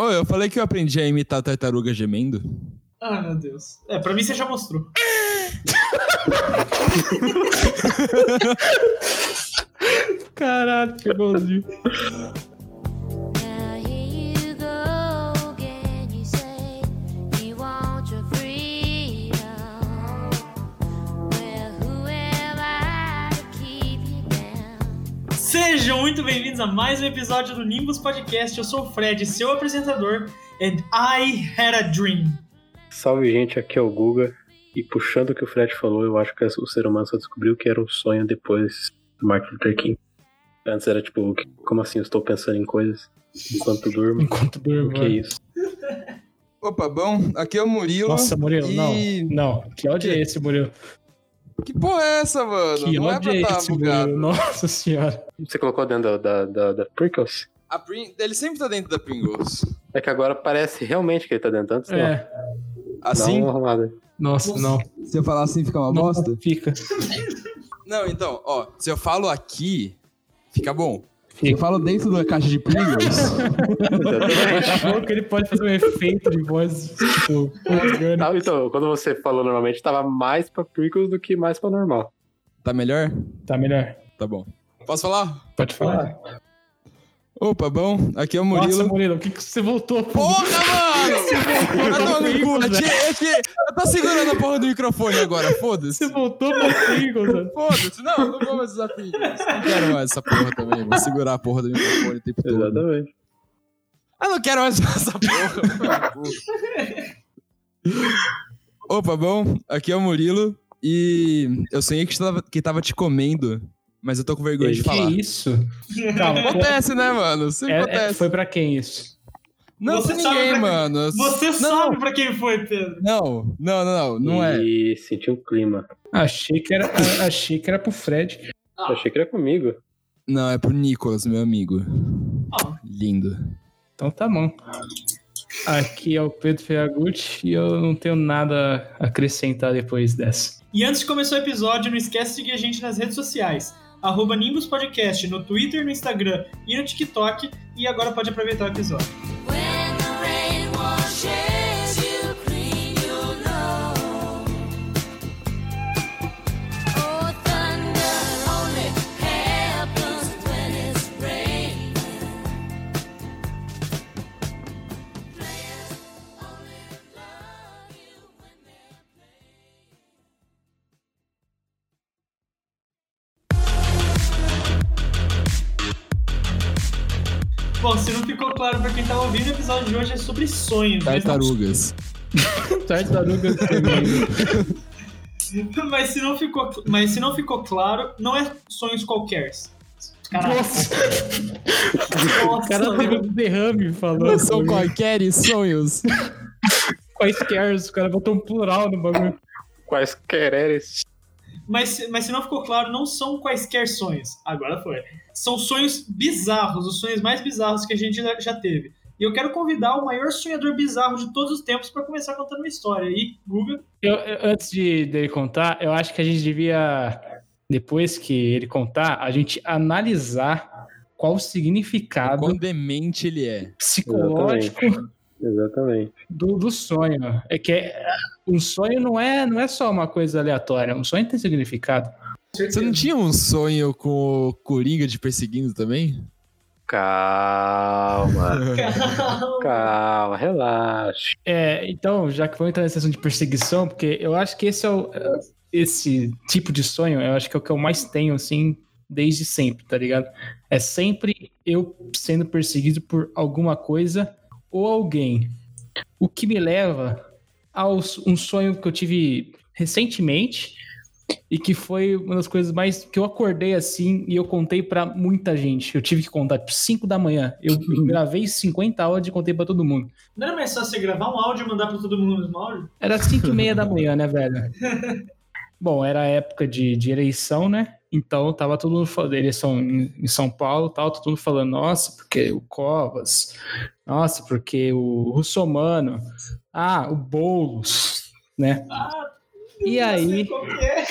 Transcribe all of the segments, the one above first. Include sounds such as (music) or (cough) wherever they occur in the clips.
Ô, eu falei que eu aprendi a imitar tartaruga gemendo. Ah, meu Deus. É, pra mim você já mostrou. (laughs) Caralho, que bonzinho. (laughs) Sejam muito bem-vindos a mais um episódio do Nimbus Podcast. Eu sou o Fred, seu apresentador, and I had a dream. Salve, gente, aqui é o Guga. E puxando o que o Fred falou, eu acho que o ser humano só descobriu que era um sonho depois do Martin Luther King. Antes era tipo, como assim eu estou pensando em coisas enquanto durmo? Enquanto durmo. O que é isso? Opa, bom, aqui é o Murilo. Nossa, Murilo, e... não. Não, que ódio é esse, Murilo? Que porra é essa, mano? Que não é pra é tá esse, bugado. Nossa senhora. Você colocou dentro da, da, da, da Prickles? A Pring... Ele sempre tá dentro da Pringles. É que agora parece realmente que ele tá dentro. Antes É, não. Assim? arrumada. nossa, não. Se eu falar assim, fica uma Não bosta? Fica. Não, então, ó, se eu falo aqui, fica bom. Eu falo dentro da caixa de Pringles, que ele pode fazer um efeito de voz, tipo. Não, então, quando você falou normalmente, tava mais pra Prickles do que mais pra normal. tá melhor? Tá melhor. Tá bom. Posso falar? Pode falar. Opa, bom, aqui é o Nossa, Murilo. Murilo, o que, que você voltou? Porra, mano! Vai tomar no cu, eu, eu, eu tô segurando a porra do microfone agora, Você foda-se. voltou pra Pringles, mano. Foda-se, não, não vou mais usar Pringles. Não quero mais essa porra também, vou segurar a porra do microfone o tempo todo. Exatamente. Ah, não quero mais usar essa porra. Opa, bom, aqui é o Murilo e eu sonhei que tava, que tava te comendo, mas eu tô com vergonha de Que falar. isso? (laughs) Calma, Acontece, né, mano? Sempre é- é- acontece. foi pra quem isso? Não, Você ninguém, pra- mano. Você não, sabe pra quem foi, Pedro. Não, não, não, não, não é. E senti um clima. Achei que era, (laughs) achei que era pro Fred. Ah. Achei que era comigo. Não, é pro Nicolas, meu amigo. Ah. Lindo. Então tá bom. Aqui é o Pedro Ferragutti e eu não tenho nada a acrescentar depois dessa. E antes de começar o episódio, não esquece de seguir a gente nas redes sociais. Arroba Nimbus Podcast no Twitter, no Instagram e no TikTok. E agora pode aproveitar o episódio. When ficou claro pra quem tá ouvindo, o episódio de hoje é sobre sonhos. não- Tartarugas. (laughs) Tartaruga tremendo. Mas se não ficou, mas se não ficou claro, não é sonhos qualquer. Caralho. Nossa, Nossa, o cara teve mano. um derrame falando. Não são qualquer sonhos. Quaisquer, os caras botou um plural no bagulho. Quaisquer eres. Mas, se- mas se não ficou claro, não são quaisquer sonhos. Agora foi. São sonhos bizarros, os sonhos mais bizarros que a gente já- teve. E eu quero convidar o maior sonhador bizarro de todos os tempos pra começar contando uma história. E, Guga, Eu- eu- antes de dele contar, eu acho que a gente devia, depois que ele contar, a gente analisar qual o significado Quão demente ele é. psicológico Exatamente. do, do sonho. É que é- um sonho não é, não é só uma coisa aleatória, um sonho tem significado. Você não tinha um sonho com o Coringa te perseguindo também? Calma. Calma, relaxa. É, então, já que vamos entrar nessa questão de perseguição, porque eu acho que esse é o, esse tipo de sonho, eu acho que é o que eu mais tenho, assim, desde sempre, tá ligado? É sempre eu sendo perseguido por alguma coisa ou alguém. O que me leva a um sonho que eu tive recentemente e que foi uma das coisas mais que eu acordei assim e eu contei pra muita gente. Eu tive que contar tipo 5 da manhã. Eu gravei 50 áudios e contei pra todo mundo. não era mais só você gravar um áudio e mandar pra todo mundo no mesmo áudio? Era 5 e meia da manhã, né, velho? (laughs) Bom, era época de, de eleição, né? Então tava todo mundo falando, eleição em, em São Paulo tal, todo mundo falando, nossa, porque o Covas, nossa, porque o Russomano, ah, o Boulos, né? Ah, E aí- é.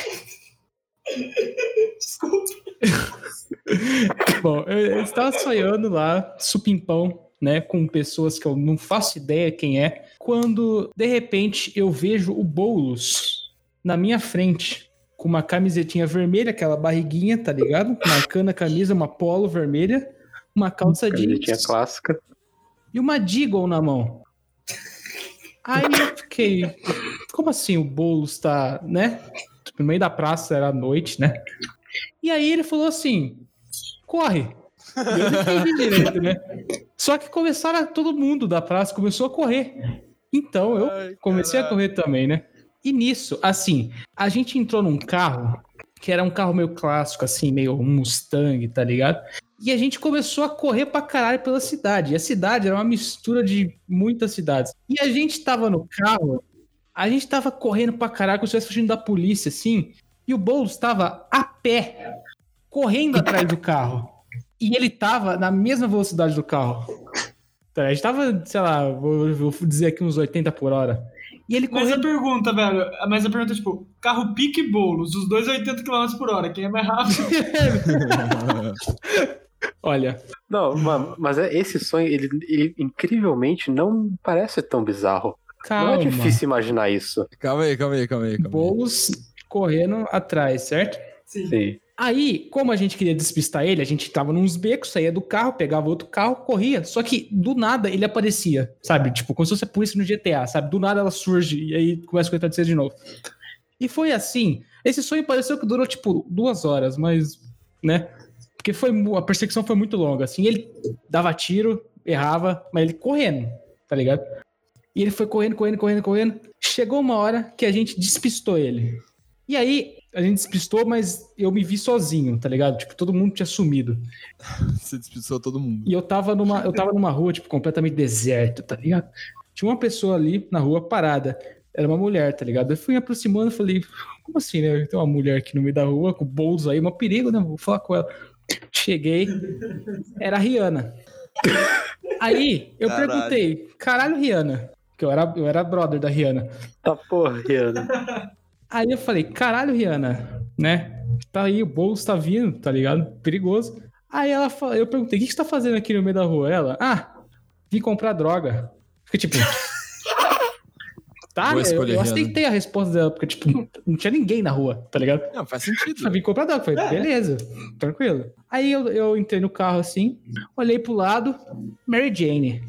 (laughs) Desculpa. (laughs) Bom, eu, eu estava sonhando lá, supimpão, né, com pessoas que eu não faço ideia quem é, quando de repente eu vejo o Boulos na minha frente, com uma camisetinha vermelha, aquela barriguinha, tá ligado? Marcando a camisa, uma polo vermelha, uma calça Camisetinha jeans clássica. e uma Deagle na mão. Aí eu fiquei, como assim o Boulos tá, né? No meio da praça, era noite, né? E aí ele falou assim: corre. E eu não entendi direito, né? Só que começaram, todo mundo da praça começou a correr. Então eu Ai, comecei a correr também, né? E nisso, assim, a gente entrou num carro que era um carro meio clássico, assim, meio Mustang, tá ligado? E a gente começou a correr pra caralho pela cidade. E a cidade era uma mistura de muitas cidades. E a gente tava no carro, a gente tava correndo pra caralho, como se estivesse fugindo da polícia, assim. E o Boulos tava a pé, correndo atrás do carro. E ele tava na mesma velocidade do carro. Tá, A gente tava, sei lá, vou, vou dizer aqui uns 80 por hora. E ele Mas a pergunta, velho, mas a pergunta é tipo, carro pique e bolos, os dois a 80 km por hora, quem é mais rápido? (laughs) Olha, Não, ma- mas é- esse sonho, ele, ele incrivelmente não parece tão bizarro. calma. Não é difícil imaginar isso. Calma aí, calma aí, calma aí. Calma aí. Boulos correndo atrás, certo? Sim. Sim. Aí, como a gente queria despistar ele, a gente tava nos becos, saía do carro, pegava outro carro, corria. Só que do nada ele aparecia, sabe? Tipo, como se fosse a polícia no GTA, sabe? Do nada ela surge e aí começa a acontecer de novo. E foi assim. Esse sonho pareceu que durou, tipo, duas horas, mas, né? Porque foi, a perseguição foi muito longa. Assim, ele dava tiro, errava, mas ele correndo, tá ligado? E ele foi correndo, correndo, correndo, correndo. Chegou uma hora que a gente despistou ele. E aí, a gente despistou, mas eu me vi sozinho, tá ligado? Tipo, todo mundo tinha sumido. (laughs) Você despistou todo mundo. E eu tava numa, eu tava numa rua, tipo, completamente deserta, tá ligado? Tinha uma pessoa ali na rua parada. Era uma mulher, tá ligado? Eu fui me aproximando e falei, como assim, né? Tem uma mulher aqui no meio da rua com bolsos aí, um perigo, né? Vou falar com ela. Cheguei, era a Rihanna. Aí eu Caralho. perguntei, caralho, Rihanna. Que eu era, eu era brother da Rihanna. Tá porra, Rihanna. Aí eu falei, caralho, Rihanna, né? Tá aí, o bolso tá vindo, tá ligado? Perigoso. Aí ela falou, eu perguntei, o que você tá fazendo aqui no meio da rua? Ela, ah, vim comprar droga. Fiquei tipo. tá, Boa eu, escolha, eu aceitei a resposta dela, porque, tipo, não tinha ninguém na rua, tá ligado? Não, faz sentido. Eu vim comprar droga. Falei, beleza, tranquilo. Aí eu, eu entrei no carro assim, olhei pro lado, Mary Jane.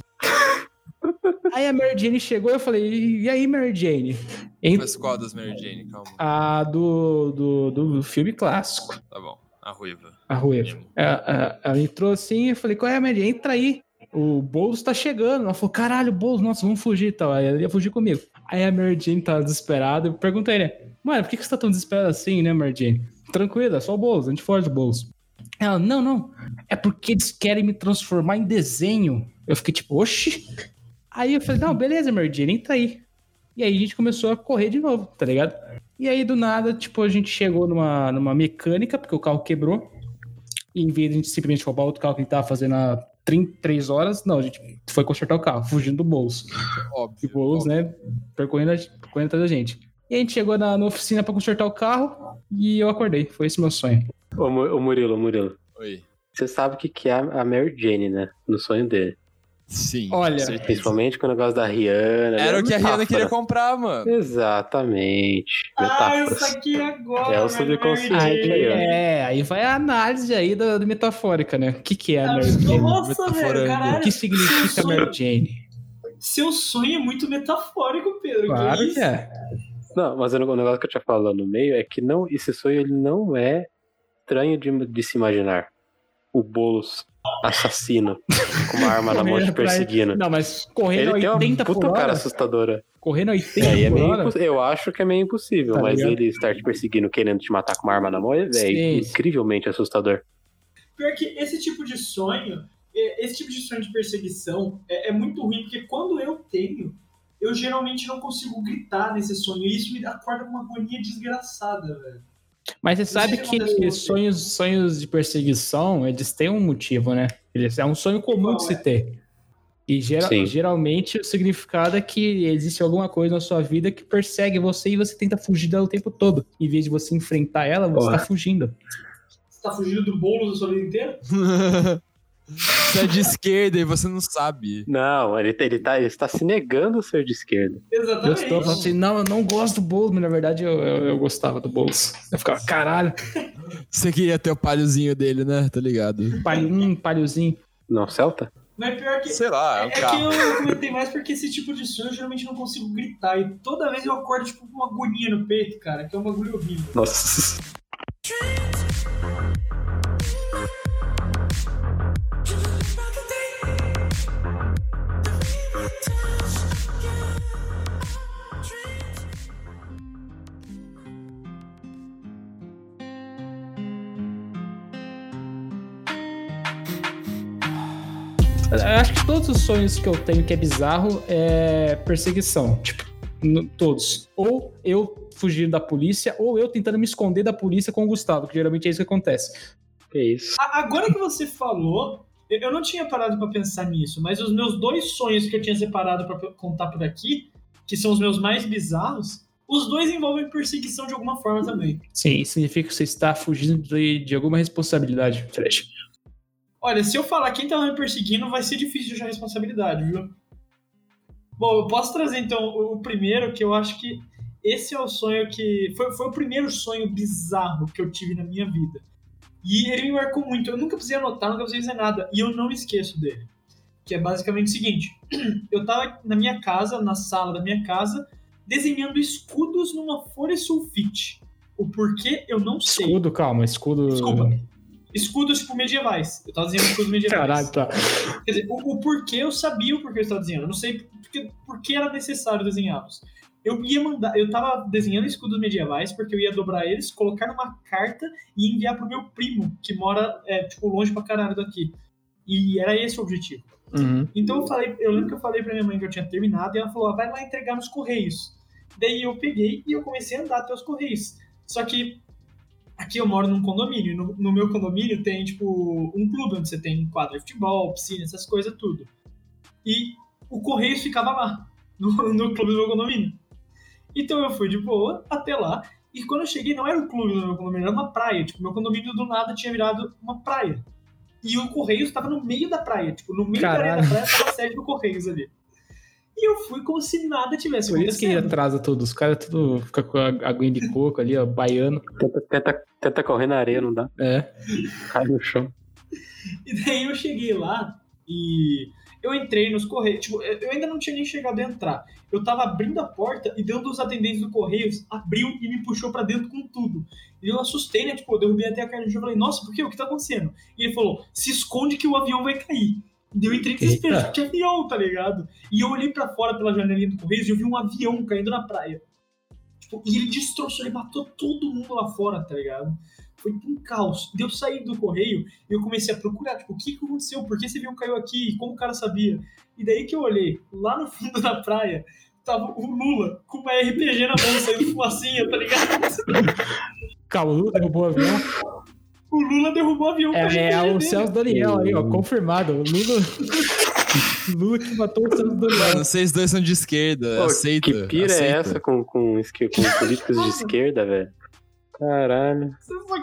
Aí a Mary Jane chegou e eu falei, e aí, Mary Jane? Ent- Mas qual das Mary Jane? Calma. a do, do, do filme clássico, Tá bom. A ruiva. a Ruiva. Ela, ela entrou assim, eu falei, qual é, Mary? Entra aí. O Boulos tá chegando. Ela falou, caralho, Boulos, nossa, vamos fugir e tal. Aí ela ia fugir comigo. Aí a Mary Jane tava desesperada. Eu perguntei, né? Mano, por que, que você tá tão desesperada assim, né, Mary Jane? Tranquila, é só o Boulos, a gente foge do Boulos. Ela, não, não. É porque eles querem me transformar em desenho. Eu fiquei tipo, oxi. Aí eu falei, não, beleza, Mary Jane, entra aí. E aí a gente começou a correr de novo, tá ligado? E aí, do nada, tipo, a gente chegou numa, numa mecânica, porque o carro quebrou. E em vez de a gente simplesmente roubar outro carro que a gente tava fazendo há 33 horas, não, a gente foi consertar o carro, fugindo do bolso. E Óbvio. o Boulos, óbvio. né, percorrendo, percorrendo atrás da gente. E a gente chegou na, na oficina pra consertar o carro e eu acordei. Foi esse meu sonho. Ô, ô Murilo, Murilo. Oi. Você sabe o que, que é a Mary Jane, né? No sonho dele. Sim. Olha. Principalmente com o negócio da Rihanna. Era é o que a Rihanna queria comprar, mano. Exatamente. Ah, eu saquei agora. É o velho, subconsciente aí, ó. É, aí vai a análise aí da, da metafórica, né? O que, que é a Mary Jane? Nossa, velho, Metaforando. O caralho. que significa Mary Jane? Seu sonho é muito metafórico, Pedro. Claro que é. Não, mas o negócio que eu tinha falado no meio é que não, esse sonho ele não é estranho de, de se imaginar. O Boulos assassino com uma arma na (laughs) mão te perseguindo. Não, mas correndo Ele tem 80 uma puta por cara hora. assustadora. Correndo 80 Aí é por meio eu acho que é meio impossível, Tá mas ligado? ele estar te perseguindo querendo te matar com uma arma na mão é, é incrivelmente assustador. Pior que esse tipo de sonho, é, esse tipo de sonho de perseguição é, é muito ruim, porque quando eu tenho, eu geralmente não consigo gritar nesse sonho. E isso me acorda com uma agonia desgraçada, velho. Mas você sabe que sonhos, sonhos de perseguição, eles têm um motivo, né? Eles, é um sonho comum de se é? ter. E gera- Sim. geralmente o significado é que existe alguma coisa na sua vida que persegue você e você tenta fugir dela o tempo todo. Em vez de você enfrentar ela, você Porra. tá fugindo. Você tá fugindo do bolo da sua vida inteira? (laughs) Você é de esquerda e você não sabe. Não, ele, ele, tá, ele está se negando a ser de esquerda. Eu Exatamente. estou falando assim, não, eu não gosto do Boulos, mas na verdade eu, eu, eu gostava do Boulos. Eu ficava, caralho, Você queria ter o palhozinho dele, né? Tá ligado? palhinho, palhozinho. Não, Celta? Mas pior que. Sei lá, é É, um é que eu comentei mais porque esse tipo de sonho eu geralmente não consigo gritar. E toda vez eu acordo, tipo, com uma agonia no peito, cara, que é um bagulho horrível. Nossa. Eu acho que todos os sonhos que eu tenho que é bizarro é perseguição. Tipo, todos. Ou eu fugir da polícia, ou eu tentando me esconder da polícia com o Gustavo, que geralmente é isso que acontece. Que isso. A- Agora que você falou, eu não tinha parado pra pensar nisso, mas os meus dois sonhos que eu tinha separado pra contar por aqui, que são os meus mais bizarros, os dois envolvem perseguição de alguma forma também. Sim, isso significa que você está fugindo de, de alguma responsabilidade, Fred. Olha, se eu falar quem tava me perseguindo, vai ser difícil de achar responsabilidade, viu? Bom, eu posso trazer então o primeiro, que eu acho que esse é o sonho que. Foi, foi o primeiro sonho bizarro que eu tive na minha vida. E ele me marcou muito. Eu nunca precisei anotar, nunca precisei dizer nada. E eu não esqueço dele. Que é basicamente o seguinte: (clears throat) eu tava na minha casa, na sala da minha casa, desenhando escudos numa folha sulfite. O porquê eu não sei. Escudo, calma, escudo. Desculpa. Escudos, tipo, medievais. Eu tava desenhando escudos medievais. Caralho, tá. Quer dizer, o, o porquê eu sabia o porquê eu estava desenhando. Eu não sei porque, porque era necessário desenhá-los. Eu ia mandar, eu tava desenhando escudos medievais porque eu ia dobrar eles, colocar numa carta e enviar pro meu primo, que mora, é, tipo, longe pra caralho daqui. E era esse o objetivo. Uhum. Então eu falei, eu lembro que eu falei pra minha mãe que eu tinha terminado e ela falou: ah, vai lá entregar nos Correios. Daí eu peguei e eu comecei a andar até os Correios. Só que aqui eu moro num condomínio. No, no meu condomínio tem, tipo, um clube onde você tem quadra de futebol, piscina, essas coisas tudo. E o Correios ficava lá, (laughs) no, no clube do meu condomínio. Então eu fui de boa até lá. E quando eu cheguei, não era o clube do meu condomínio, era uma praia. Tipo, meu condomínio do nada tinha virado uma praia. E o Correios estava no meio da praia. Tipo, no meio da areia da Caralho. praia estava a sede do Correios ali. E eu fui como se nada tivesse Por isso que atrasa tudo. Os caras tudo fica com a aguinha de coco ali, ó, baiano. Tenta, tenta, tenta correr na areia, não dá. É. Cai no chão. E daí eu cheguei lá e eu entrei nos Correios. Tipo, eu ainda não tinha nem chegado a entrar. Eu tava abrindo a porta e deu um dos atendentes do Correios, abriu e me puxou pra dentro com tudo. E eu assustei, né? Tipo, eu derrubei até a carne de chão. Eu falei, nossa, por quê? O que tá acontecendo? E ele falou, se esconde que o avião vai cair. E daí eu entrei em desespero, Eita. que avião, tá ligado? E eu olhei pra fora pela janelinha do Correios e eu vi um avião caindo na praia. Tipo, e ele destroçou, ele matou todo mundo lá fora, tá ligado? Foi um caos. Daí eu saí do correio e eu comecei a procurar, tipo, o que, que aconteceu? Por que esse avião caiu aqui? Como o cara sabia? E daí que eu olhei, lá no fundo da praia, tava o Lula com uma RPG na mão, saindo fumacinha, tá ligado? Calma, o Lula derrubou o avião. O Lula derrubou o avião É, é o dele. Celso Daniel aí, ó, confirmado. O Lula. (laughs) Lula que matou o Celso Daniel. Mano, vocês dois são de esquerda. Pô, aceita. que pira aceita. é essa com, com, com políticos de (laughs) esquerda, velho? Caralho.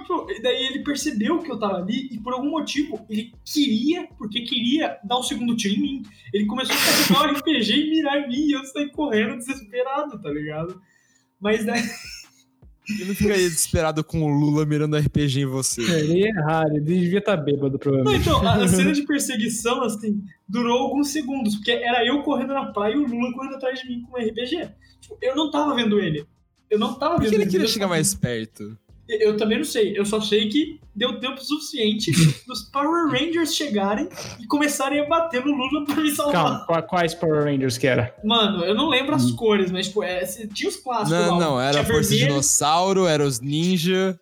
Tipo, e daí ele percebeu que eu tava ali e por algum motivo ele queria, porque queria dar o segundo tiro em mim. Ele começou a pegar o RPG (laughs) e mirar em mim e eu saí correndo desesperado, tá ligado? Mas daí. Eu não ficaria desesperado com o Lula mirando RPG em você. Ele ia errar, ele devia estar bêbado, Não, provavelmente. então, a cena de (laughs) perseguição, assim, durou alguns segundos, porque era eu correndo na praia e o Lula correndo atrás de mim com um RPG. Tipo, eu não tava vendo ele. Eu não tava Por vendo que ele ele. queria chegar mais perto? Eu também não sei. Eu só sei que deu tempo suficiente (laughs) dos Power Rangers chegarem e começarem a bater no Lula pra me salvar. Calma, qua- quais Power Rangers que era? Mano, eu não lembro as cores, mas, tipo, é, tinha os clássicos lá. Não, não, era a Força vermelho, Dinossauro, era os Ninja,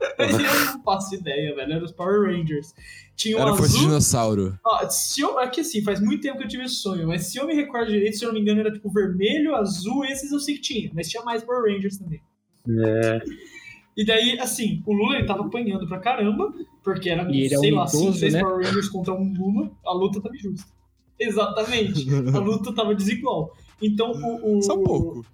(laughs) Eu não faço ideia, velho. Era os Power Rangers. Tinha o era a Força azul. Dinossauro. Ó, se eu, é que assim, faz muito tempo que eu tive esse sonho, mas se eu me recordo direito, se eu não me engano, era tipo vermelho, azul, esses eu sei que tinha, mas tinha mais Power Rangers também. É, (laughs) E daí, assim, o Lula ele tava apanhando pra caramba, porque era, é sei um lá, 5, idoso, 6 né? Power Rangers contra um Lula, a luta tava injusta. Exatamente. A luta tava desigual. Então, o. o Só um pouco.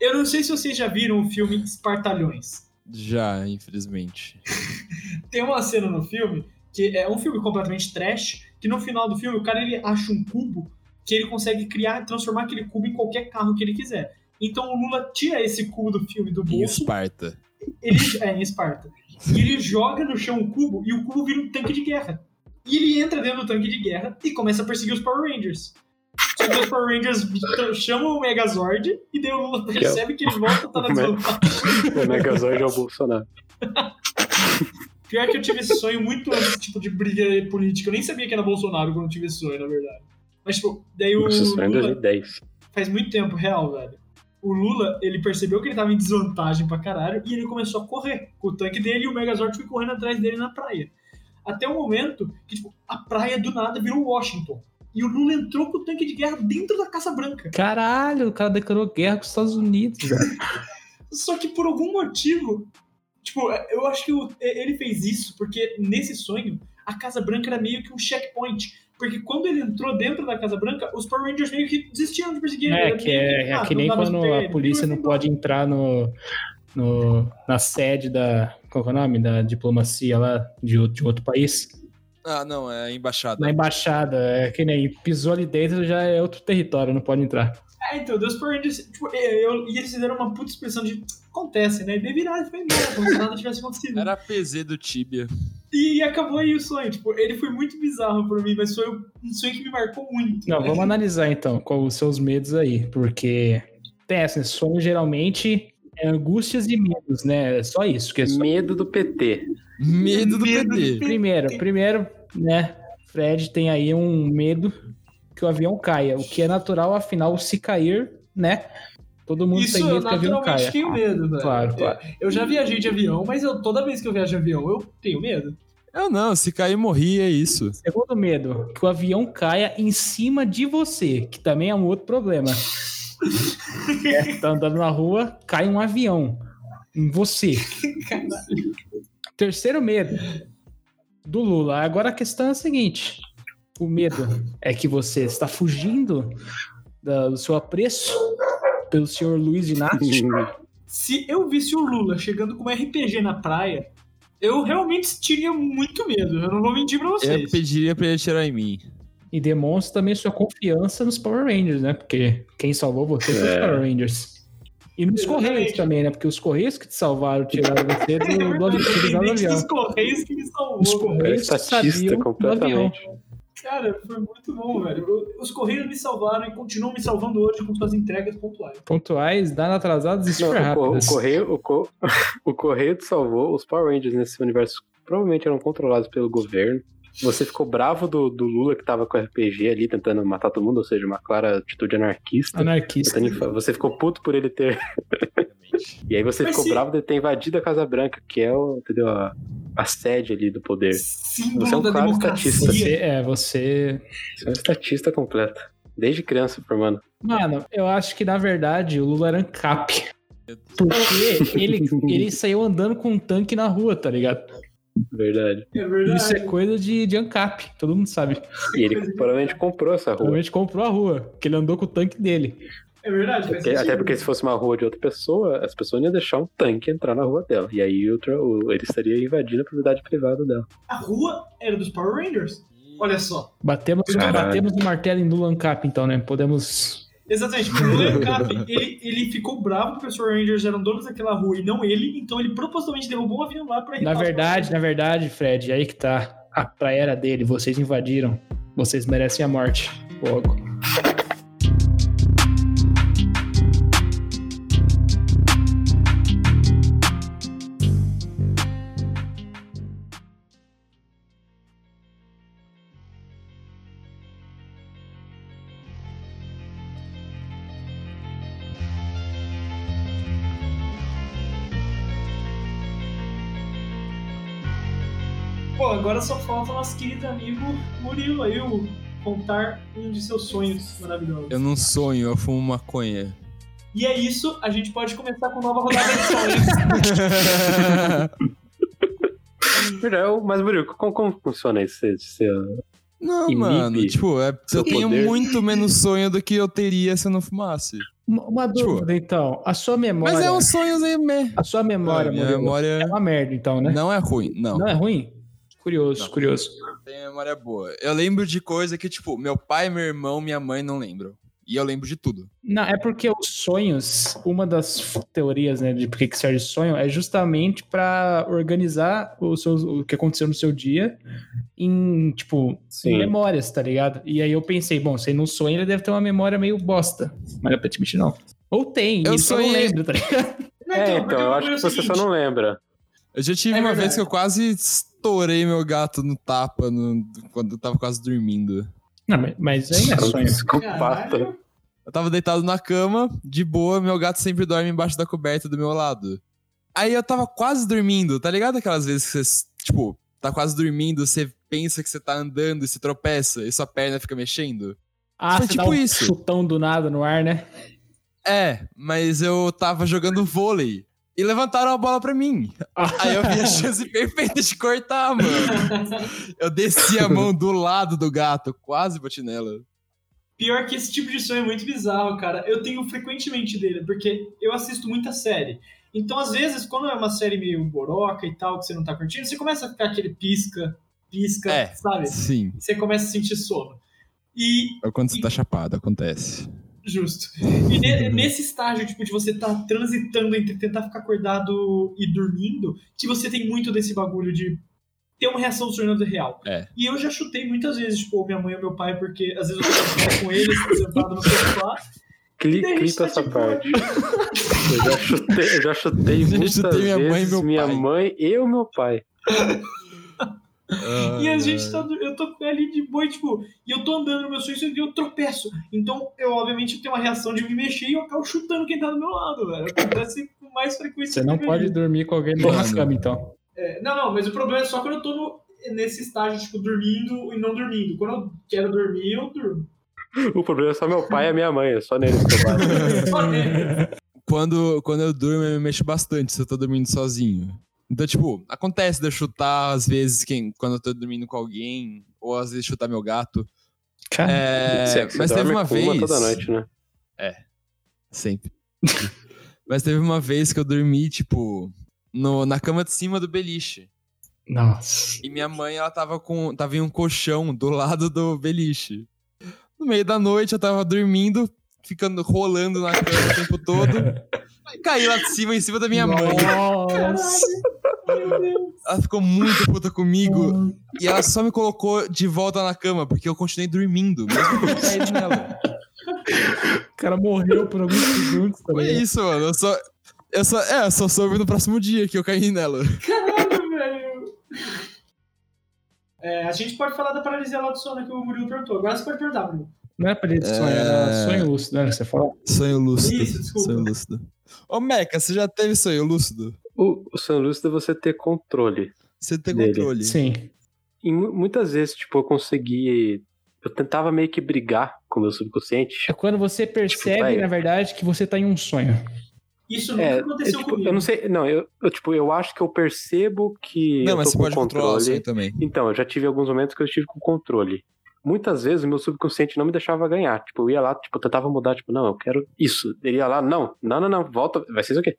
Eu não sei se vocês já viram o filme Espartalhões. Já, infelizmente. (laughs) Tem uma cena no filme que é um filme completamente trash que no final do filme o cara ele acha um cubo que ele consegue criar, transformar aquele cubo em qualquer carro que ele quiser. Então o Lula tira esse cubo do filme do Em bolso, Esparta. Ele é em Esparta. E ele joga no chão o cubo e o cubo vira um tanque de guerra. E ele entra dentro do tanque de guerra e começa a perseguir os Power Rangers. Só que os Power Rangers chamam o Megazord e daí o Lula percebe que ele volta tá na desvantagem. (laughs) O Megazord é o Bolsonaro. Pior que eu tive esse sonho muito antes, tipo, de briga política. Eu nem sabia que era Bolsonaro quando eu tive esse sonho, na verdade. Mas, tipo, daí o Isso foi em Lula, 2010. faz muito tempo, real, velho. O Lula, ele percebeu que ele tava em desvantagem pra caralho e ele começou a correr com o tanque dele e o Megazord foi correndo atrás dele na praia. Até o momento que, tipo, a praia do nada virou Washington. E o Lula entrou com o tanque de guerra dentro da Casa Branca. Caralho, o cara declarou guerra com os Estados Unidos. (laughs) Só que por algum motivo, tipo, eu acho que ele fez isso porque nesse sonho a Casa Branca era meio que um checkpoint. Porque quando ele entrou dentro da Casa Branca, os Power Rangers meio que desistiram de perseguir ele. É, Era que é, é ah, que não nem dá mais quando a ele. polícia Ele não pode entrar no, no, na sede da. Qual que é o nome? Da diplomacia lá de, outro- de outro país. Ah, não, é a embaixada. Na embaixada. É que nem pisou ali dentro já é outro território, não pode entrar. É, então, Deus Power Rangers, tipo, eu, e eles fizeram uma puta expressão de acontece, né? E viraram e foi embora, como se nada tivesse acontecido. Era a PZ do Tibia. E acabou aí o sonho, tipo, ele foi muito bizarro pra mim, mas foi um sonho que me marcou muito. Não, né? vamos analisar então quais os seus medos aí, porque tem assim, sonho geralmente é angústias e medos, né? É só isso. Que é só... Medo do PT. Medo do Medo PT. do Primeiro, primeiro, né? Fred tem aí um medo que o avião caia, o que é natural, afinal, se cair, né? Todo mundo Isso tem eu medo que o avião naturalmente caia. tenho medo, velho. Claro, claro. Eu já viajei de avião, mas eu, toda vez que eu viajo de avião, eu tenho medo. Eu não, se cair morri, é isso. Segundo medo, que o avião caia em cima de você, que também é um outro problema. (laughs) é, tá andando na rua, cai um avião em você. Terceiro medo do Lula. Agora a questão é a seguinte: o medo é que você está fugindo do seu apreço pelo senhor Luiz Inácio. (laughs) Se eu visse o Lula chegando com um RPG na praia, eu realmente teria muito medo. Eu não vou mentir pra Eu vocês. pediria pra ele atirar em mim. E demonstra também sua confiança nos Power Rangers, né? Porque quem salvou você foi os É. Power Rangers. E nos Exatamente. Correios também, né? Porque os Correios que te salvaram, tiraram você do, do, (laughs) tiraram do Independente avião. dos Correios que me salvou. Os. Correios É estatista sabiam do completamente. Cara, foi muito bom, velho. Os Correios me salvaram e continuam me salvando hoje com suas entregas pontuais. Pontuais, dando atrasados e super o, co- o rápidas. correio, o, co- (laughs) o correio te salvou. Os Power Rangers nesse universo provavelmente eram controlados pelo governo. Você ficou bravo do, do Lula que tava com o RPG ali tentando matar todo mundo, ou seja, uma clara atitude anarquista. Anarquista. Você ficou puto por ele ter. (laughs) e aí você Mas ficou se- bravo de ter invadido a Casa Branca, que é o, entendeu, a, a sede ali do poder. Símbolo Você é um da claro democracia. estatista. Você, é, você. Você é um estatista completo. Desde criança, formando. Mano, eu acho que na verdade o Lula era ANCAP. Porque ele, ele (laughs) saiu andando com um tanque na rua, tá ligado? Verdade. É verdade. Isso é coisa de, de ANCAP, todo mundo sabe. E ele provavelmente comprou essa rua. Provavelmente comprou a rua, porque ele andou com o tanque dele. É verdade, Porque- até porque se fosse uma rua de outra pessoa, as pessoas iam deixar um tanque entrar na rua dela. E aí outra, o- ele estaria invadindo a propriedade privada dela. A rua era dos Power Rangers. Olha só. Batemos, Caralho. batemos o martelo em Lula ANCAP, então, né? Podemos. Exatamente. O Lula Cap, ele, ele ficou bravo que os Power Rangers eram donos daquela rua e não ele, então ele propositalmente derrubou um avião lá pra Na verdade, na verdade, Fred, aí que tá. A praia era dele, vocês invadiram. Vocês merecem a morte. Logo. Pô, agora só falta nosso querido amigo Murilo aí, o contar um de seus sonhos maravilhosos. Eu não sonho, eu fumo maconha. E é isso, a gente pode começar com nova rodada de sonhos. (laughs) Mas Murilo, como, como funciona isso? Você, você- não, Inibe mano, tipo, é, seu eu tenho poder. muito menos sonho do que eu teria se eu não fumasse. Uma, uma Tipo, dúvida, então. A sua memória. Mas é um sonho aí, meh. A sua memória, Minha Murilo, memória é uma merda, então, né? não é ruim, não. Não é ruim? Curioso, Não. curioso. tenho memória boa. Eu lembro de coisa que, tipo, meu pai, meu irmão, minha mãe não lembram. E eu lembro de tudo. Não, é porque os sonhos, uma das teorias, né, de por que serve sonho é justamente pra organizar o, seu, o que aconteceu no seu dia em, tipo, em memórias, tá ligado? E aí eu pensei, bom, se ele não sonha, ele deve ter uma memória meio bosta. Mas aparentemente não. Ou tem, Eu só não sonhei- lembro, tá ligado? É, então, eu o acho que você só não lembra. Eu já tive É uma verdade. vez que eu quase estourei meu gato no tapa no- quando eu tava quase dormindo. Não, mas, aí é um sonho. psicopata. Eu tava deitado na cama, de boa, meu gato sempre dorme embaixo da coberta do meu lado. Aí eu tava quase dormindo, tá ligado aquelas vezes que você, tipo, tá quase dormindo, você pensa que você tá andando e se tropeça e sua perna fica mexendo? Ah, Foi você tipo dá um isso. chutão do nada no ar, né? É, mas eu tava jogando vôlei e levantaram a bola pra mim. Aí eu vi a chance perfeita de cortar, mano. Eu desci a mão do lado do gato, quase bati nela. Pior que esse tipo de sonho é muito bizarro, cara. Eu tenho frequentemente dele, porque eu assisto muita série. Então, às vezes, quando é uma série meio boroca e tal, que você não tá curtindo, você começa a ficar aquele pisca, pisca, É. sabe? Sim, Você começa a sentir sono. E, é quando você tá chapado, acontece. Justo. (laughs) E ne- nesse estágio, tipo, de você tá transitando entre tentar ficar acordado e dormindo, que você tem muito desse bagulho de ter uma reação do sonho real. É. E eu já chutei muitas vezes, tipo, minha mãe ou meu pai, porque às vezes eu tô com eles, sentado no sofá, Cli, daí a gente clipa tá essa de parte. (laughs) Eu já chutei, eu já chutei (laughs) Eu já muitas chutei minha vezes mãe e meu minha pai. mãe e o meu pai. E a gente tá. Eu tô ali de boa, e, tipo, e eu tô andando no meu sonho e eu tropeço. Então, eu, obviamente, tenho uma reação de me mexer e eu acabo chutando quem tá do meu lado, velho. Acontece com mais frequência Você não pode dormir com alguém na Mano. cama, então. É, não, não, mas o problema é só quando eu tô no- nesse estágio, tipo, dormindo e não dormindo. Quando eu quero dormir, eu durmo. O problema é só meu pai e a minha mãe, é só neles que eu bato. (laughs) Só nele. (laughs) Quando, quando eu durmo, eu me mexo bastante se eu tô dormindo sozinho. Então, tipo, acontece de eu chutar, às vezes, quem, quando eu tô dormindo com alguém, ou às vezes chutar meu gato. Cara, É, Você- você mas teve uma vez. toda noite, né? Sempre. (laughs) mas teve uma vez que eu dormi, tipo, no, na cama de cima do beliche. nossa. E minha mãe, ela tava com. Tava em um colchão do lado do beliche. No meio da noite, eu tava dormindo, ficando rolando na cama o tempo todo. (laughs) Caí lá de cima, em cima da minha mãe. Nossa. Meu Deus. Ela ficou muito puta comigo. E ela só me colocou de volta na cama, porque eu continuei dormindo, mesmo que eu nela. O cara morreu por alguns segundos, tá Foi ligado? isso, mano. Eu só. Eu só, é, eu só soube no próximo dia que eu caí nela. Caralho, velho. É, a gente pode falar da paralisia lá do sono que o Murilo perguntou. Agora você pode perguntar, Murilo. Não é pra ele sonhar, É. era sonho lúcido, né? que Você falou. Sonho lúcido. Isso, desculpa. Sonho lúcido. Ô, Meca, você já teve sonho lúcido? O, o sonho lúcido é você ter controle. Você tem Dele. controle. Sim. E mu- muitas vezes, tipo, eu consegui. Eu tentava meio que brigar com o meu subconsciente. É quando você percebe, vai. na verdade, que você tá em um sonho. Isso nunca É, aconteceu eu, tipo, comigo. eu não sei. Não, eu, eu, tipo, eu acho que eu percebo que. Não, eu mas tô você com pode controlar o controle. sonho também. Então, eu já tive alguns momentos que eu estive com controle. Muitas vezes o meu subconsciente não me deixava ganhar. Tipo, eu ia lá, tipo, eu tentava mudar, tipo, não, eu quero isso. Ele ia lá, não, não, não, não, volta, vai ser isso aqui.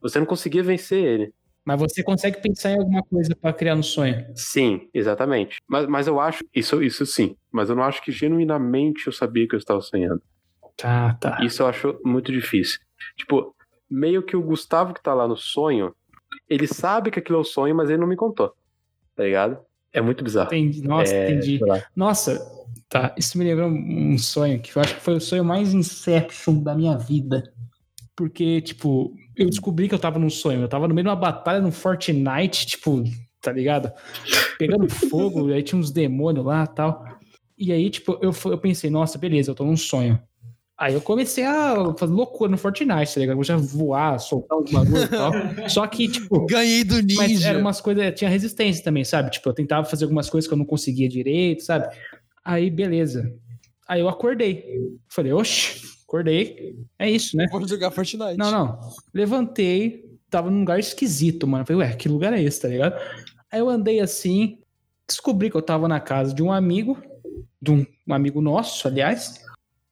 Você não conseguia vencer ele. Mas você consegue pensar em alguma coisa pra criar no sonho. Sim, exatamente. Mas, mas eu acho, isso, isso sim. Mas eu não acho que genuinamente eu sabia que eu estava sonhando. Tá, tá. Isso eu acho muito difícil. Tipo, meio que o Gustavo que tá lá no sonho, ele sabe que aquilo é o sonho, mas ele não me contou. Tá ligado? É muito bizarro. Entendi. Nossa, É, entendi. Nossa, tá. Isso me lembrou um sonho que eu acho que foi o sonho mais Inception da minha vida. Porque, tipo, eu descobri que eu tava num sonho. Eu tava no meio de uma batalha no Fortnite, tipo, tá ligado? Pegando (laughs) fogo, aí tinha uns demônios lá e tal. E aí, tipo, eu, eu pensei, nossa, beleza, eu tô num sonho. Aí eu comecei a fazer loucura no Fortnite, tá ligado? Eu já voar, soltar uns bagulho e tal. (laughs) Só que, tipo, Ganhei do ninja. mas era umas coisas, tinha resistência também, sabe? Tipo, eu tentava fazer algumas coisas que eu não conseguia direito, sabe? Aí, beleza. Aí eu acordei. Falei, oxe, acordei. É isso, né? Vou jogar Fortnite. Não, não. Levantei, tava num lugar esquisito, mano. Falei, ué, que lugar é esse, tá ligado? Aí eu andei assim, descobri que eu tava na casa de um amigo, de um, um amigo nosso, aliás.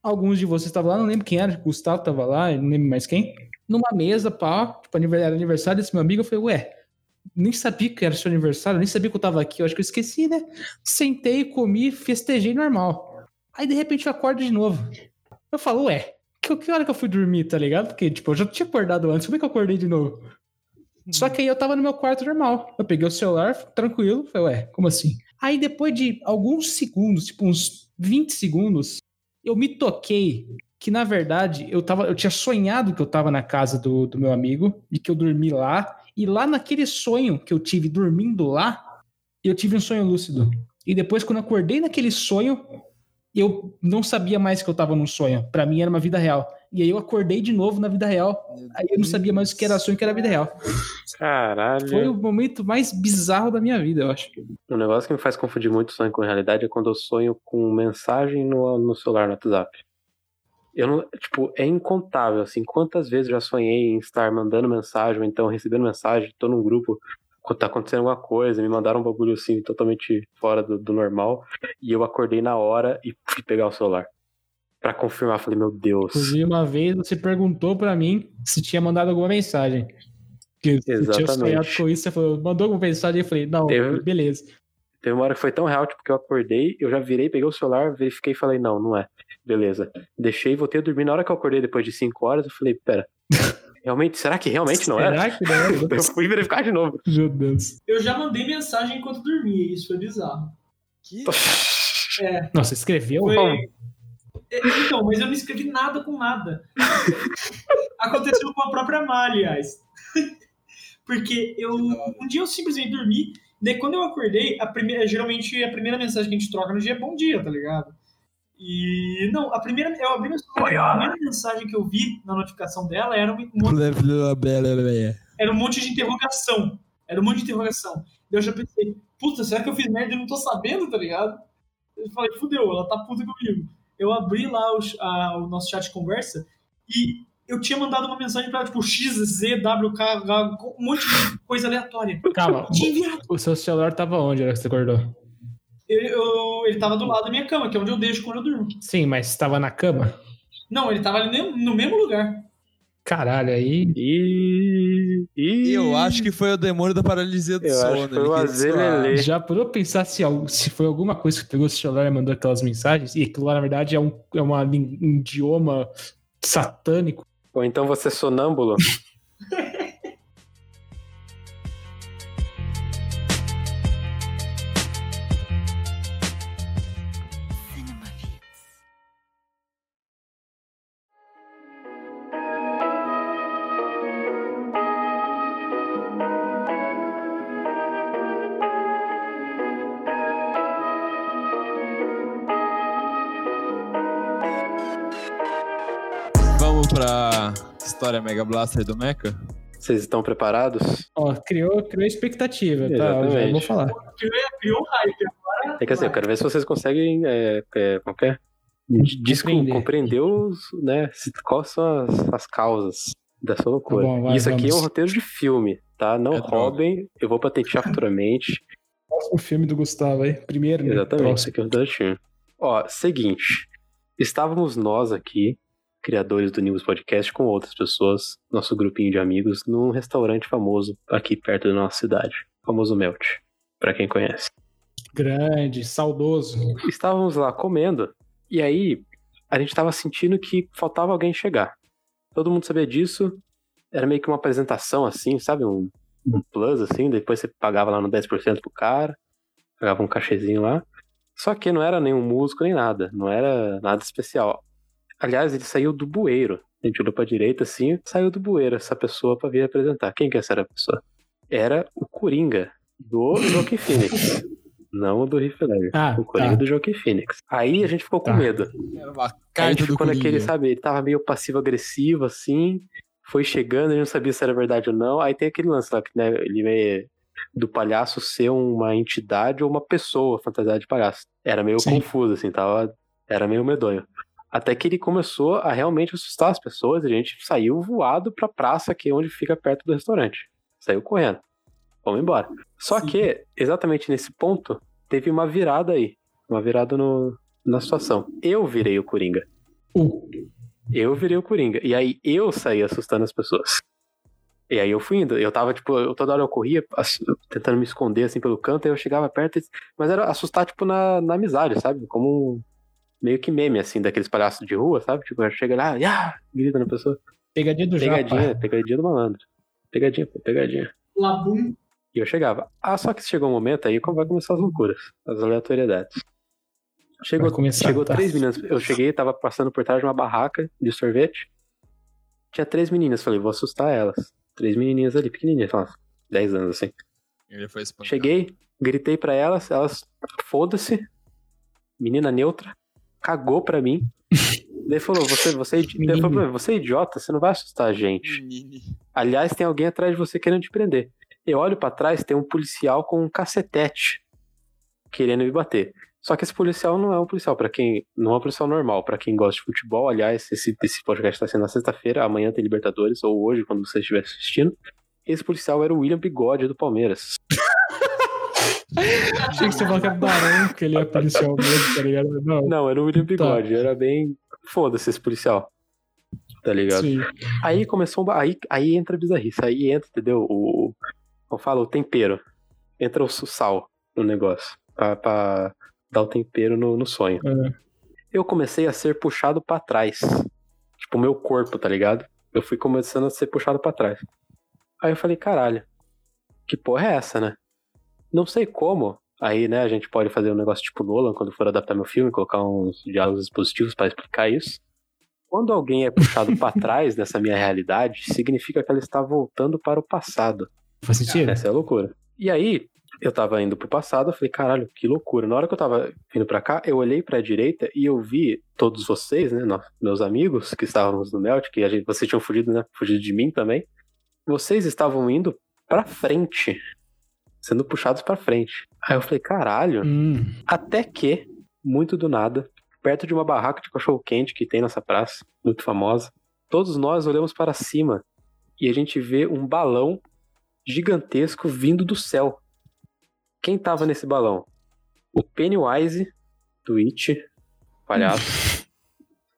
Alguns de vocês estavam lá, não lembro quem era, Gustavo tava lá, não lembro mais quem. Numa mesa, pá, tipo, era aniversário desse meu amigo, eu falei, ué, nem sabia que era seu aniversário, nem sabia que eu tava aqui. Eu acho que eu esqueci, né? Sentei, comi, festejei normal. Aí de repente eu acordo de novo. Eu falo, ué, que, que hora que eu fui dormir, tá ligado? Porque, tipo, eu já tinha acordado antes, como é que eu acordei de novo? Só que aí eu tava no meu quarto normal. Eu peguei o celular, tranquilo, falei, ué, como assim? Aí depois de alguns segundos, tipo uns 20 segundos, eu me toquei que, na verdade, eu, tava, eu tinha sonhado que eu tava na casa do, do meu amigo e que eu dormi lá. E lá naquele sonho que eu tive dormindo lá, eu tive um sonho lúcido. E depois, quando eu acordei naquele sonho, eu não sabia mais que eu tava num sonho. Pra mim era uma vida real. E aí eu acordei de novo na vida real. Aí eu não sabia mais o que era sonho, o que era vida real. Caralho. Foi o momento mais bizarro da minha vida, eu acho. Um negócio que me faz confundir muito sonho com realidade é quando eu sonho com mensagem no, no celular, no WhatsApp. Eu não, tipo, é incontável, assim, quantas vezes eu já sonhei em estar mandando mensagem, ou então recebendo mensagem, tô num grupo, quando tá acontecendo alguma coisa, me mandaram um bagulho assim, totalmente fora do, do normal, e eu acordei na hora e fui pegar o celular. Pra confirmar, falei, meu Deus. Inclusive, uma vez você perguntou pra mim se tinha mandado alguma mensagem. Que eu tinha Exatamente. sonhado com isso, você falou, mandou alguma mensagem? Eu falei, não, Teve- beleza. Teve uma hora que foi tão real, tipo, que eu acordei, eu já virei, peguei o celular, verifiquei e falei, não, não é. Beleza. Deixei, voltei a dormir. Na hora que eu acordei, depois de 5 horas, eu falei, pera, (laughs) realmente, será que realmente não era? Será que não era? (laughs) Eu fui verificar de novo. Meu Deus. Eu já mandei mensagem enquanto dormia, isso foi bizarro. Que... (laughs) É, Nossa, escreveu? foi. É, Então, mas eu não escrevi nada com nada. (laughs) Aconteceu com a própria Má, aliás. Porque eu. Um dia eu simplesmente dormi, daí quando eu acordei, a primeira, geralmente a primeira mensagem que a gente troca no dia é bom dia, tá ligado? E. Não, a primeira. Eu abri meu celular, a primeira mensagem que eu vi na notificação dela era um, um era um monte de interrogação. Era um monte de interrogação. Daí eu já pensei, puta, será que eu fiz merda e não tô sabendo, tá ligado? Eu falei, fudeu, ela tá puta comigo. Eu abri lá a- o nosso chat de conversa e eu tinha mandado uma mensagem pra ela, tipo, X, Z, W, K, H, um monte de coisa aleatória. Calma, Eu o seu celular tava onde na hora que você acordou? Ele, eu- ele tava do lado da minha cama, que é onde eu deixo quando eu durmo. Sim, mas estava na cama? Não, ele tava ali no, no mesmo lugar. Caralho, aí. E. e... Eu acho que foi o demônio da paralisia do Eu acho sono. que foi ele o zoar. Já parou pensar se, se foi alguma coisa que pegou o celular e mandou aquelas mensagens? E aquilo lá, na verdade, é um, é uma, um idioma satânico. Ou então você é sonâmbulo. (laughs) Blaster do Mecha? Vocês estão preparados? Ó, criou, criou expectativa, tá? Eu Exatamente. vou falar. Criou um hype. É que assim, eu quero ver se vocês conseguem. É, é, como que é? Dis- Compreender. os, né, quais são as, as causas dessa loucura. Tá bom, vai, Isso aqui é um vamos. roteiro de filme, tá? Não É roubem, eu vou patentear futuramente. Próximo filme do Gustavo aí. Primeiro, né? Exatamente, isso Próximo. aqui é um. Ó, seguinte. Estávamos nós aqui, criadores do Nimbus Podcast, com outras pessoas, nosso grupinho de amigos, num restaurante famoso aqui perto da nossa cidade. Famoso Melt, pra quem conhece. Grande, saudoso. estávamos lá comendo, e aí a gente estava sentindo que faltava alguém chegar. Todo mundo sabia disso, era meio que uma apresentação assim, sabe? Um, um plus assim, depois você pagava lá no 10% pro cara, pagava um cachezinho lá. Só que não era nenhum músico nem nada, não era nada especial. Aliás, ele saiu do bueiro. A gente olhou pra direita assim, saiu do bueiro essa pessoa pra vir apresentar. Quem que essa era a pessoa? Era o Coringa, do (laughs) Joaquim Phoenix. Não o do Heath Ledger. Ah, O Coringa tá. do Joaquim Phoenix. Aí a gente ficou com Tá. medo. Era uma a gente do ficou naquele, Coringa. sabe, ele tava meio passivo-agressivo, assim. Foi chegando, a gente não sabia se era verdade ou não. Aí tem aquele lance lá, que né, ele meio do palhaço ser uma entidade ou uma pessoa fantasiada de palhaço. Era meio Sim. confuso, assim, tava. Era meio medonho. Até que ele começou a realmente assustar as pessoas, e a gente saiu voado pra praça, que é onde fica perto do restaurante. Saiu correndo. Vamos embora. Só Sim. que, exatamente nesse ponto, teve uma virada aí. Uma virada no, na situação. Eu virei o Coringa. Uh, Eu virei o Coringa. E aí eu saí assustando as pessoas. E aí eu fui indo. Eu tava, tipo, eu, toda hora eu corria, tentando me esconder, assim, pelo canto, aí eu chegava perto, mas era assustar, tipo, na, na amizade, sabe? Como um, meio que meme, assim, daqueles palhaços de rua, sabe? Tipo, chega lá, ah, grita na pessoa. Pegadinha do Pegadinha, Japa. pegadinha do malandro. Pegadinha, pô, pegadinha. Labum. E eu chegava. Ah, só que chegou um momento aí como vai começar as loucuras, as aleatoriedades. Chegou, começar, chegou tá. três meninas. Eu cheguei, tava passando por trás de uma barraca de sorvete. Tinha três meninas. Falei, vou assustar elas. Três menininhas ali, pequenininhas, lá, 10 anos assim. Ele foi espancado. Cheguei, gritei pra elas, elas, foda-se, menina neutra, cagou pra mim. Daí falou, você, você, é daí Menino. você é idiota, você não vai assustar a gente. Aliás, tem alguém atrás de você querendo te prender. Eu olho pra trás, tem um policial com um cacetete querendo me bater. Só que esse policial não é um policial para quem não é um policial normal, pra quem gosta de futebol. Aliás, esse, esse podcast tá sendo na sexta-feira, amanhã tem Libertadores ou hoje quando você estiver assistindo. Esse policial era o William Bigode do Palmeiras. Achei que você falou que era Barão, porque ele é policial mesmo, tá ligado? Não, Não, era o William Bigode, era bem foda-se esse policial. Tá ligado? sim. Aí começou um aí aí entra a bizarrice, aí entra, entendeu? O como fala, o tempero. Entra o sal no negócio pra, pra dar o tempero no, no sonho. É. Eu comecei a ser puxado pra trás. Tipo, o meu corpo, tá ligado? Eu fui começando a ser puxado pra trás. Aí eu falei, caralho, que porra é essa, né? Não sei como. Aí, né, a gente pode fazer um negócio tipo Nolan quando for adaptar meu filme, colocar uns diálogos expositivos pra explicar isso. Quando alguém é puxado pra (laughs) trás nessa minha realidade, significa que ela está voltando para o passado. Faz sentido? Essa é a loucura. E aí, eu tava indo pro passado, eu falei, caralho, que loucura. Na hora que eu tava vindo pra cá, eu olhei pra direita e eu vi todos vocês, né, meus amigos que estávamos no Melt, que a gente, vocês tinham fugido, né, fugido de mim também. Vocês estavam indo pra frente, sendo puxados pra frente. Aí eu falei, caralho. Hum. Até que, muito do nada, perto de uma barraca de cachorro-quente que tem nessa praça, muito famosa, todos nós olhamos para cima e a gente vê um balão gigantesco vindo do céu. Quem tava nesse balão? O Pennywise, do It, palhaço. (laughs)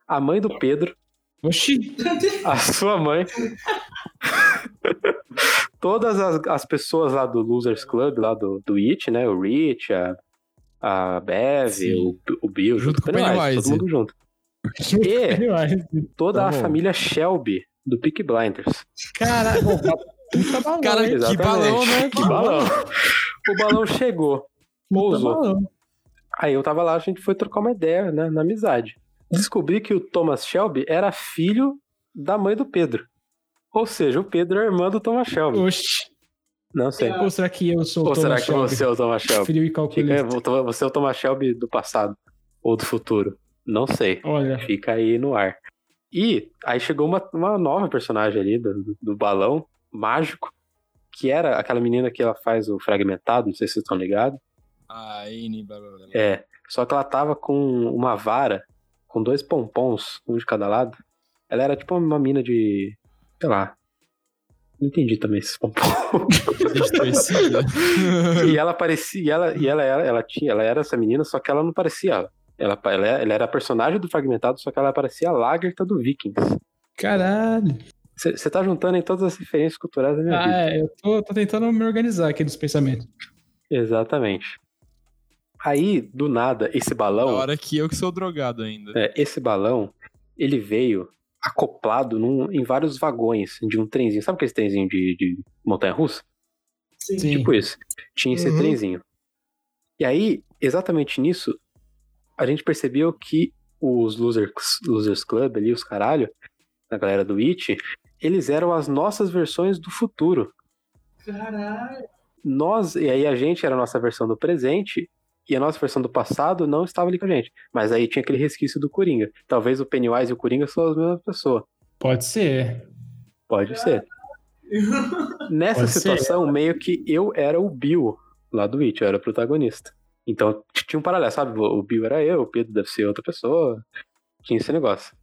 A mãe do Pedro, Oxi, a sua mãe. (laughs) Todas as, as pessoas lá do Losers Club, lá do, do It, né? O Rich, a, a Bev, o, o Bill, Junto junto com o Pennywise, Pennywise. todo mundo junto. E toda Tá a família Shelby do Peak Blinders. Caralho, puta balão. Cara, que Exatamente. balão, né? Que balão. O balão chegou, pousou. Aí eu tava lá, a gente foi trocar uma ideia, né, na amizade. Descobri que o Thomas Shelby era filho da mãe do Pedro. Ou seja, o Pedro é irmão do Thomas Shelby. Oxi. Não sei. Ou será que eu sou o Ou será que Shelby? você é o Thomas Shelby? Frio e Fica, calculista. você é o Thomas Shelby do passado ou do futuro? Não sei. Olha, Fica aí no ar. E aí chegou uma, uma nova personagem ali do, do- do balão mágico, que era aquela menina que ela faz o fragmentado, não sei se vocês estão ligados. A N, blá blá blá. É. Só que ela tava com uma vara, com dois pompons, um de cada lado. Ela era tipo uma mina de. Sei lá. Não entendi também esses pompons. (laughs) E ela parecia. E ela, e ela, era, ela, tinha, ela era essa menina, só que ela não parecia ela. Ela, ela, ela era a personagem do Fragmentado, só que ela parecia a Lagertha do Vikings. caralho. Você tá juntando em todas as referências culturais da minha vida. Ah, é, eu tô, tô tentando me organizar aqui nos pensamentos. Exatamente. Aí, do nada, esse Na balão. hora que eu que sou drogado ainda. é, esse balão, ele veio acoplado num- em vários vagões de um trenzinho. Sabe aquele trenzinho de, de montanha-russa? Sim. Tipo isso. Tinha esse Uhum. trenzinho. E aí, exatamente nisso, a gente percebeu que os Losers, Losers Club ali, os caralho, a galera do It, eles eram as nossas versões do futuro. Caralho. Nós, e aí a gente era a nossa versão do presente, e a nossa versão do passado não estava ali com a gente. Mas aí tinha aquele resquício do Coringa. Talvez o Pennywise e o Coringa são as mesmas pessoas. Pode ser. Pode ser. (laughs) Nessa Pode ser. situação, meio que eu era o Bill lá do It, eu era o protagonista. Então tinha um paralelo, sabe? O Bill era eu, o Pedro deve ser outra pessoa. Tinha esse negócio.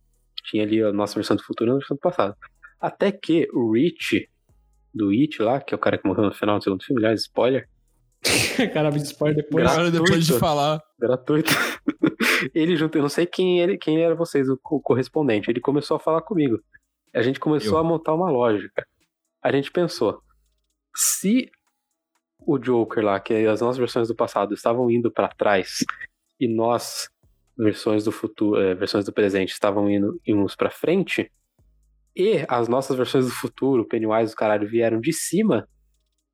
Tinha ali a nossa versão do futuro e a nossa versão do passado. Até que o Rich do It lá, que é o cara que morreu no final do segundo filme, aliás, spoiler, (laughs) Cara, me spoiler depois. Gra- Agora, depois de gratuito. falar. gratuito. (laughs) ele junto, eu não sei quem ele, quem era vocês, o co- correspondente. Ele começou a falar comigo. A gente começou Eu. a montar uma lógica. A gente pensou, se o Joker lá, que as nossas versões do passado estavam indo pra trás e nós, versões do futuro, eh, versões do presente, estavam indo íamos para frente, e as nossas versões do futuro, Pennywise o caralho, vieram de cima,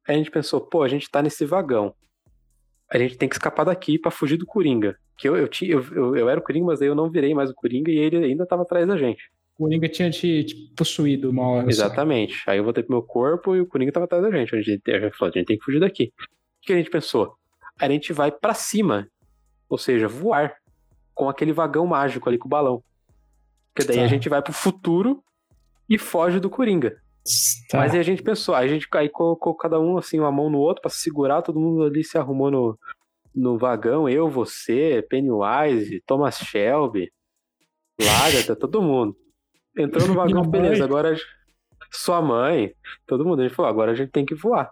a gente pensou, pô, a gente tá nesse vagão. A gente tem que escapar daqui pra fugir do Coringa. Que eu, eu, tinha, eu, eu, eu era o Coringa, mas aí eu não virei mais o Coringa e ele ainda tava atrás da gente. O Coringa tinha te, te possuído uma hora. só. Exatamente. Aí eu voltei pro meu corpo e o Coringa tava atrás da gente. A gente, a gente falou, a gente tem que fugir daqui. O que a gente pensou? A gente vai pra cima. Ou seja, voar. Com aquele vagão mágico ali com o balão. Porque daí Tá. a gente vai pro futuro e foge do Coringa. Tá. Mas aí a gente pensou, aí a gente aí colocou cada um assim, uma mão no outro pra se segurar, todo mundo ali se arrumou no, no vagão, eu, você, Pennywise, Thomas Shelby, Lagarta, (laughs) todo mundo. Entrou no vagão, Minha mãe. beleza, agora sua mãe, todo mundo. A gente falou, agora a gente tem que voar.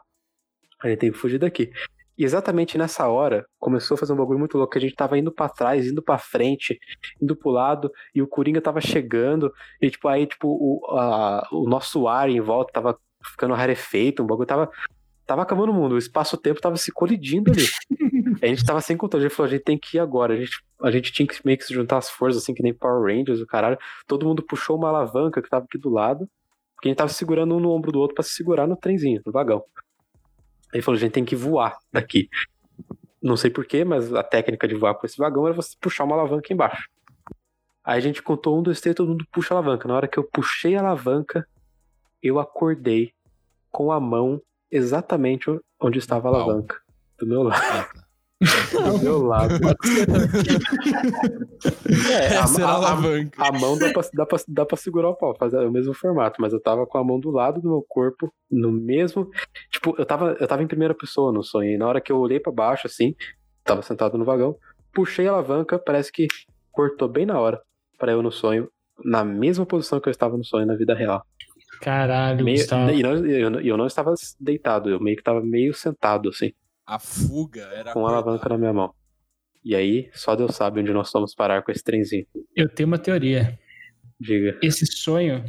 A gente tem que fugir daqui. E exatamente nessa hora, começou a fazer um bagulho muito louco, que a gente tava indo pra trás, indo pra frente, indo pro lado, e o Coringa tava chegando, e tipo, aí, tipo, o, a- o nosso ar em volta tava ficando rarefeito, um bagulho tava, tava acabando o mundo, o espaço-tempo tava se colidindo ali. (laughs) a gente tava sem controle, a gente falou, a gente tem que ir agora, a gente, a gente tinha que meio que se juntar as forças, assim, que nem Power Rangers, o caralho, todo mundo puxou uma alavanca que tava aqui do lado, porque a gente tava segurando um no ombro do outro pra se segurar no trenzinho, no vagão. Aí falou, a gente tem que voar daqui. Não sei porquê, mas a técnica de voar com esse vagão era você puxar uma alavanca embaixo. Aí a gente contou um, dois, três, todo mundo puxa a alavanca. Na hora que eu puxei a alavanca, eu acordei com a mão exatamente onde estava a alavanca. Do meu lado. Do meu lado. É, a, a a- a- alavanca. a mão dá pra, dá, pra, dá pra segurar o pau, fazer o mesmo formato, mas eu tava com a mão do lado do meu corpo, no mesmo. Tipo, eu tava, eu tava em primeira pessoa no sonho, e na hora que eu olhei pra baixo, assim, tava sentado no vagão, puxei a alavanca, parece que cortou bem na hora pra eu no sonho, na mesma posição que eu estava no sonho na vida real. Caralho, Meio, Gustavo. e não, eu, não- eu não estava deitado, eu meio que tava meio sentado, assim, A fuga era. com a alavanca na minha mão. E aí, só Deus sabe onde nós fomos parar com esse trenzinho. Eu tenho uma teoria. Diga. Esse sonho.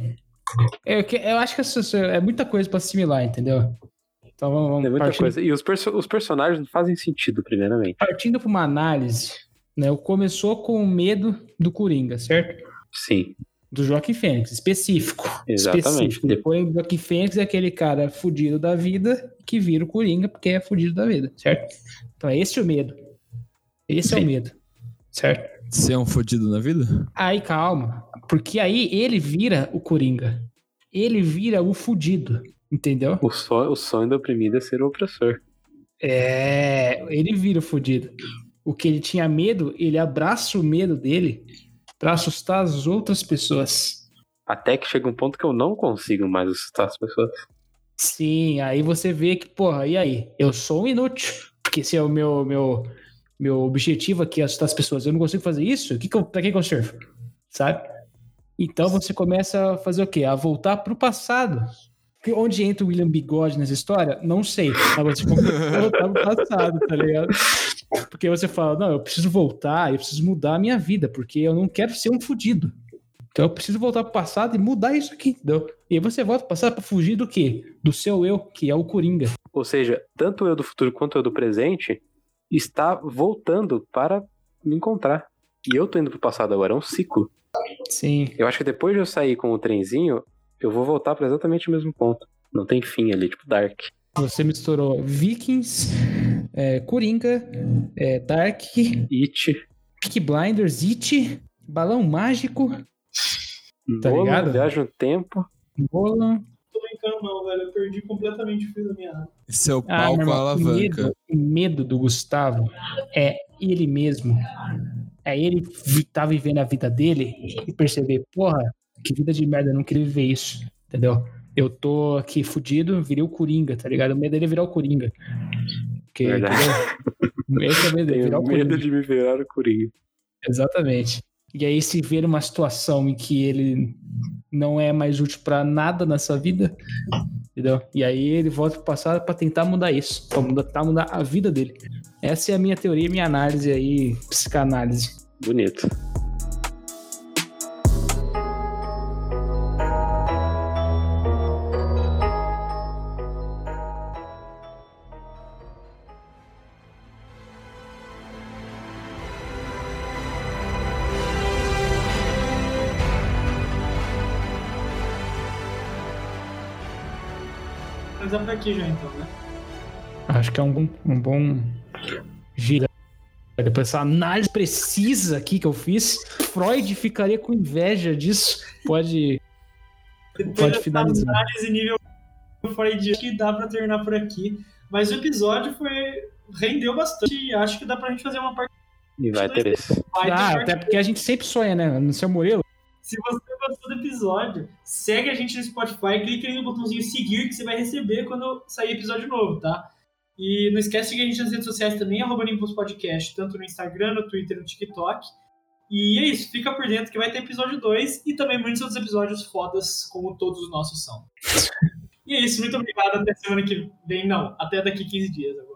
Eu, que- eu acho que esse sonho é muita coisa pra assimilar, entendeu? Então vamos, vamos É muita partindo, coisa. E os, perso- os personagens não fazem sentido, primeiramente. partindo pra uma análise. Né, começou com o medo do Coringa, certo? Sim, Do Joaquim Fênix, específico. Exatamente. Específico. Depois, o Joaquim Fênix é aquele cara fudido da vida que vira o Coringa porque é fudido da vida, certo? Então é esse o medo. Esse é Sim. o medo, certo? Ser um fodido na vida? Aí, calma. Porque aí ele vira o Coringa. Ele vira o fudido, entendeu? o sonho, o sonho do oprimido é ser o opressor. É, ele vira o fudido. O que ele tinha medo, ele abraça o medo dele pra assustar as outras pessoas. Até que chega um ponto que eu não consigo mais assustar as pessoas. Sim, aí você vê que, porra, e aí? Eu sou um inútil. Porque se é o meu, meu, meu objetivo aqui é assustar as pessoas, eu não consigo fazer isso, que que eu, pra que, que eu servo? Sabe? Então você começa a fazer o quê? A voltar pro passado. Que Onde entra o William Bigode nessa história? Não sei. Mas você começa a voltar pro passado, tá ligado? Porque você fala, não, eu preciso voltar, eu preciso mudar a minha vida, porque eu não quero ser um fudido. Então eu preciso voltar pro passado e mudar isso aqui, entendeu? E aí você volta pro passado pra fugir do quê? Do seu eu, que é o Coringa. Ou seja, tanto eu do futuro quanto eu do presente está voltando para me encontrar. E eu tô indo pro passado agora, é um ciclo. Sim. Eu acho que depois de eu sair com o trenzinho, eu vou voltar para exatamente o mesmo ponto. Não tem fim ali, tipo Dark. Você misturou Vikings, é, Coringa, é, Dark, It, Blinders, It, Balão Mágico, Tá Nolan, ligado? No Tempo. Nolan. tô brincando, não, velho. Eu perdi completamente o fio da minha área. Seu Ah, pau meu com a irmão, o alavanca. medo, o medo do Gustavo é ele mesmo. É ele tá vivendo a vida dele e perceber, porra, que vida de merda, eu não queria viver isso, entendeu? Eu tô aqui fudido, virei o Coringa, tá ligado? O medo dele é virar o Coringa. Porque, o medo dele, virar Tenho o medo Coringa. de me virar o Coringa. Exatamente. E aí, se ver uma situação em que ele não é mais útil pra nada nessa vida, entendeu? E aí ele volta pro passado pra tentar mudar isso, pra mudar, tentar mudar a vida dele. Essa é a minha teoria, minha análise aí, psicanálise. Bonito. Finalizar por aqui já, então, né? Acho que é um bom, um bom gira. Depois dessa análise precisa aqui que eu fiz, Freud ficaria com inveja disso. Pode. Depois Pode finalizar. análise nível Freud, acho que dá pra terminar por aqui. Mas o episódio foi rendeu bastante e acho que dá pra gente fazer uma parte E vai ter ter Ah, parte até porque a gente sempre sonha, né? No seu Murilo. Se você gostou do episódio, segue a gente no Spotify, clica aí no botãozinho seguir que você vai receber quando sair episódio novo, tá? E não esquece de seguir a gente nas redes sociais também, arroba Nimbus Podcast, tanto no Instagram, no Twitter, no TikTok. E é isso, fica por dentro que vai ter episódio 2 e também muitos outros episódios fodas, como todos os nossos são. e é isso, muito obrigado, até semana que vem, não, até daqui 15 dias agora.